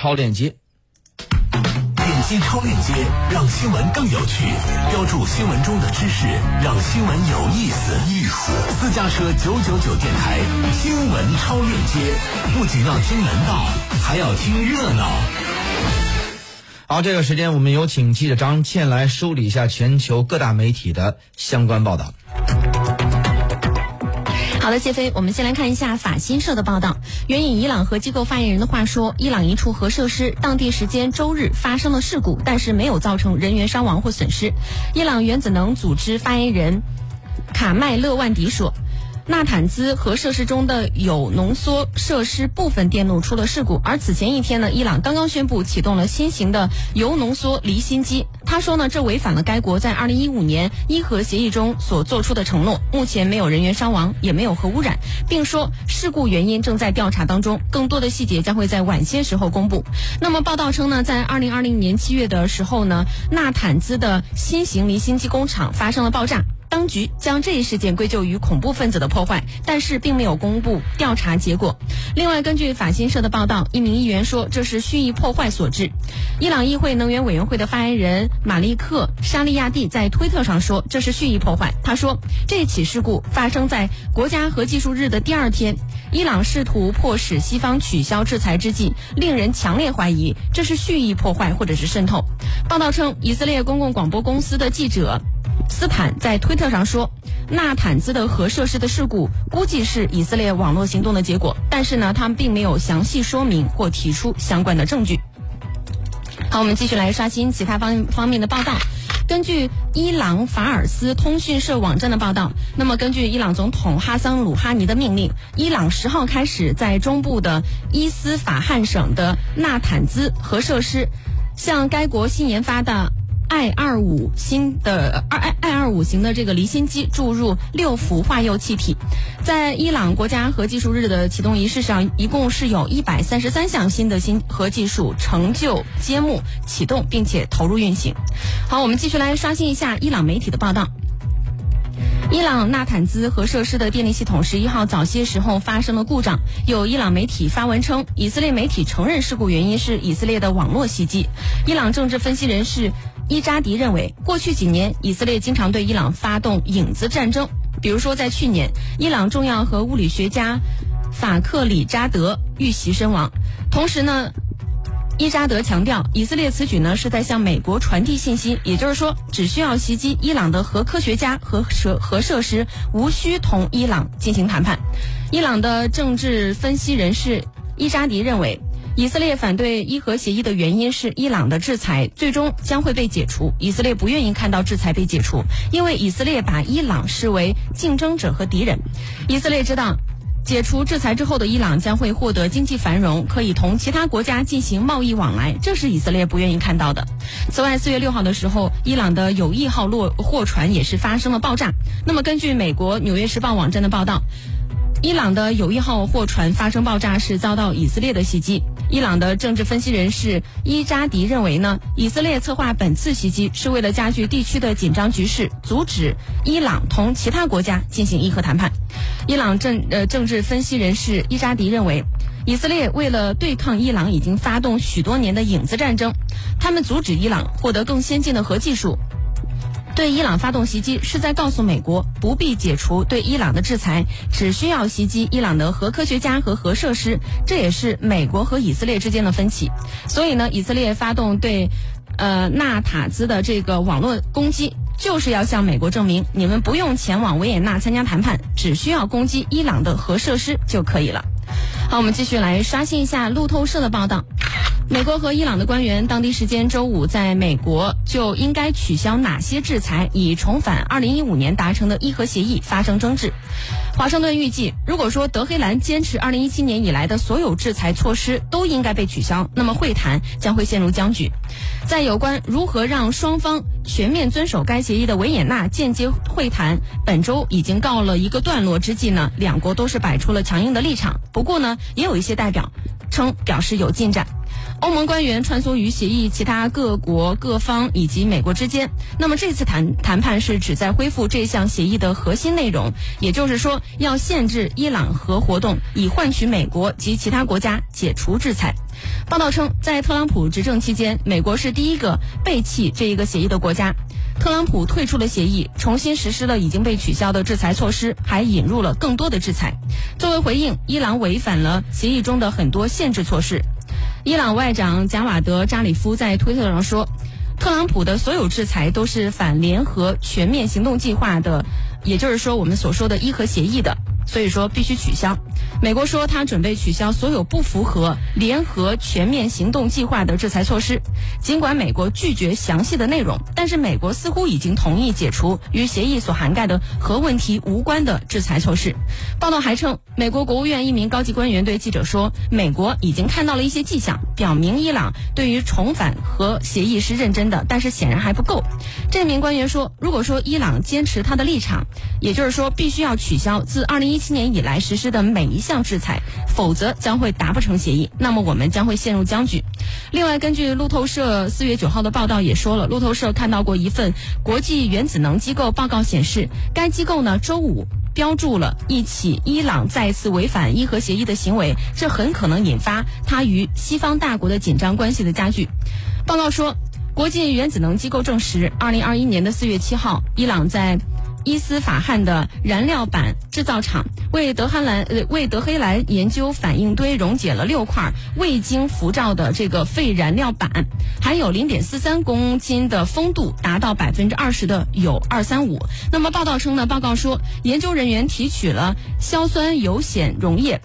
超链接。点击超链接，让新闻更有趣；标注新闻中的知识，让新闻有意思。意思，私家车九九九电台新闻超链接，不仅要听门道，还要听热闹。好，这个时间我们有请记者张倩来梳理一下全球各大媒体的相关报道。好的，谢飞，我们先来看一下法新社的报道。援引伊朗核机构发言人的话说，伊朗一处核设施当地时间周日发生了事故，但是没有造成人员伤亡或损失。伊朗原子能组织发言人卡麦勒万迪说。纳坦兹核设施中的铀浓缩设施部分电路出了事故，而此前一天呢，伊朗刚刚宣布启动了新型的铀浓缩离心机。他说呢，这违反了该国在2015年伊核协议中所做出的承诺。目前没有人员伤亡，也没有核污染，并说事故原因正在调查当中，更多的细节将会在晚些时候公布。那么报道称呢，在2020年7月的时候呢，纳坦兹的新型离心机工厂发生了爆炸。当局将这一事件归咎于恐怖分子的破坏，但是并没有公布调查结果。另外，根据法新社的报道，一名议员说这是蓄意破坏所致。伊朗议会能源委员会的发言人马利克·沙利亚蒂在推特上说这是蓄意破坏。他说，这起事故发生在国家核技术日的第二天，伊朗试图迫使西方取消制裁之际，令人强烈怀疑这是蓄意破坏或者是渗透。报道称，以色列公共广播公司的记者。斯坦在推特上说，纳坦兹的核设施的事故估计是以色列网络行动的结果，但是呢，他们并没有详细说明或提出相关的证据。好，我们继续来刷新其他方方面的报道。根据伊朗法尔斯通讯社网站的报道，那么根据伊朗总统哈桑鲁哈尼的命令，伊朗十号开始在中部的伊斯法罕省的纳坦兹核设施，向该国新研发的。I 二五新的二 I I 二五型的这个离心机注入六氟化铀气体，在伊朗国家核技术日的启动仪式上，一共是有一百三十三项新的新核技术成就揭幕、启动，并且投入运行。好，我们继续来刷新一下伊朗媒体的报道。伊朗纳坦兹核设施的电力系统十一号早些时候发生了故障，有伊朗媒体发文称，以色列媒体承认事故原因是以色列的网络袭击。伊朗政治分析人士。伊扎迪认为，过去几年以色列经常对伊朗发动影子战争，比如说在去年，伊朗重要核物理学家法克里扎德遇袭身亡。同时呢，伊扎德强调，以色列此举呢是在向美国传递信息，也就是说，只需要袭击伊朗的核科学家和设核设施，无需同伊朗进行谈判。伊朗的政治分析人士伊扎迪认为。以色列反对伊核协议的原因是伊朗的制裁最终将会被解除。以色列不愿意看到制裁被解除，因为以色列把伊朗视为竞争者和敌人。以色列知道，解除制裁之后的伊朗将会获得经济繁荣，可以同其他国家进行贸易往来，这是以色列不愿意看到的。此外，四月六号的时候，伊朗的友谊号落货船也是发生了爆炸。那么，根据美国《纽约时报》网站的报道，伊朗的友谊号货船发生爆炸是遭到以色列的袭击。伊朗的政治分析人士伊扎迪认为呢，以色列策划本次袭击是为了加剧地区的紧张局势，阻止伊朗同其他国家进行伊核谈判。伊朗政呃政治分析人士伊扎迪认为，以色列为了对抗伊朗已经发动许多年的影子战争，他们阻止伊朗获得更先进的核技术。对伊朗发动袭击，是在告诉美国不必解除对伊朗的制裁，只需要袭击伊朗的核科学家和核设施。这也是美国和以色列之间的分歧。所以呢，以色列发动对，呃纳塔兹的这个网络攻击，就是要向美国证明，你们不用前往维也纳参加谈判，只需要攻击伊朗的核设施就可以了。好，我们继续来刷新一下路透社的报道。美国和伊朗的官员当地时间周五在美国就应该取消哪些制裁，以重返2015年达成的伊核协议发生争执。华盛顿预计，如果说德黑兰坚持2017年以来的所有制裁措施都应该被取消，那么会谈将会陷入僵局。在有关如何让双方全面遵守该协议的维也纳间接会谈本周已经告了一个段落之际呢，两国都是摆出了强硬的立场。不过呢，也有一些代表称表示有进展。欧盟官员穿梭于协议其他各国各方以及美国之间。那么这次谈谈判是旨在恢复这项协议的核心内容，也就是说要限制伊朗核活动，以换取美国及其他国家解除制裁。报道称，在特朗普执政期间，美国是第一个背弃这一个协议的国家。特朗普退出了协议，重新实施了已经被取消的制裁措施，还引入了更多的制裁。作为回应，伊朗违反了协议中的很多限制措施。伊朗外长贾瓦德扎里夫在推特上说，特朗普的所有制裁都是反联合全面行动计划的，也就是说我们所说的伊核协议的。所以说必须取消。美国说他准备取消所有不符合联合全面行动计划的制裁措施。尽管美国拒绝详细的内容，但是美国似乎已经同意解除与协议所涵盖的核问题无关的制裁措施。报道还称，美国国务院一名高级官员对记者说，美国已经看到了一些迹象，表明伊朗对于重返核协议是认真的，但是显然还不够。这名官员说，如果说伊朗坚持他的立场，也就是说必须要取消自二零一。七年以来实施的每一项制裁，否则将会达不成协议，那么我们将会陷入僵局。另外，根据路透社四月九号的报道也说了，路透社看到过一份国际原子能机构报告显示，该机构呢周五标注了一起伊朗再次违反伊核协议的行为，这很可能引发它与西方大国的紧张关系的加剧。报告说，国际原子能机构证实，二零二一年的四月七号，伊朗在。伊斯法罕的燃料板制造厂为德黑兰呃为德黑兰研究反应堆溶解了六块未经辐照的这个废燃料板，含有零点四三公斤的风度达到百分之二十的铀二三五。那么报道称呢，报告说研究人员提取了硝酸铀酰溶液，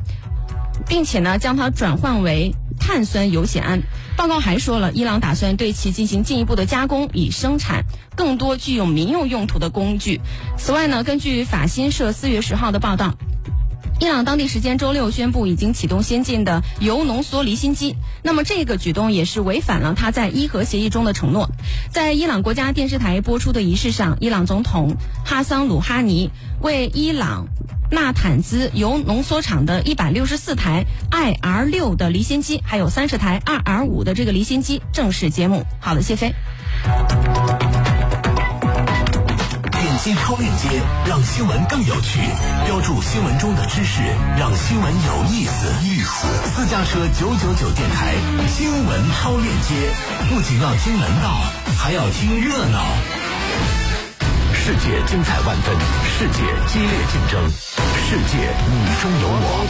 并且呢将它转换为。碳酸铀酰胺。报告还说了，伊朗打算对其进行进一步的加工，以生产更多具有民用用途的工具。此外呢，根据法新社四月十号的报道，伊朗当地时间周六宣布已经启动先进的铀浓缩离心机。那么这个举动也是违反了他在伊核协议中的承诺。在伊朗国家电视台播出的仪式上，伊朗总统哈桑鲁哈尼为伊朗。纳坦兹铀浓缩厂的一百六十四台 IR 六的离心机，还有三十台 2R 五的这个离心机正式揭幕。好的，谢飞。点击超链接，让新闻更有趣；标注新闻中的知识，让新闻有意思。意思。私家车九九九电台新闻超链接，不仅要听门道，还要听热闹。世界精彩万分，世界激烈竞争。世界你中有我。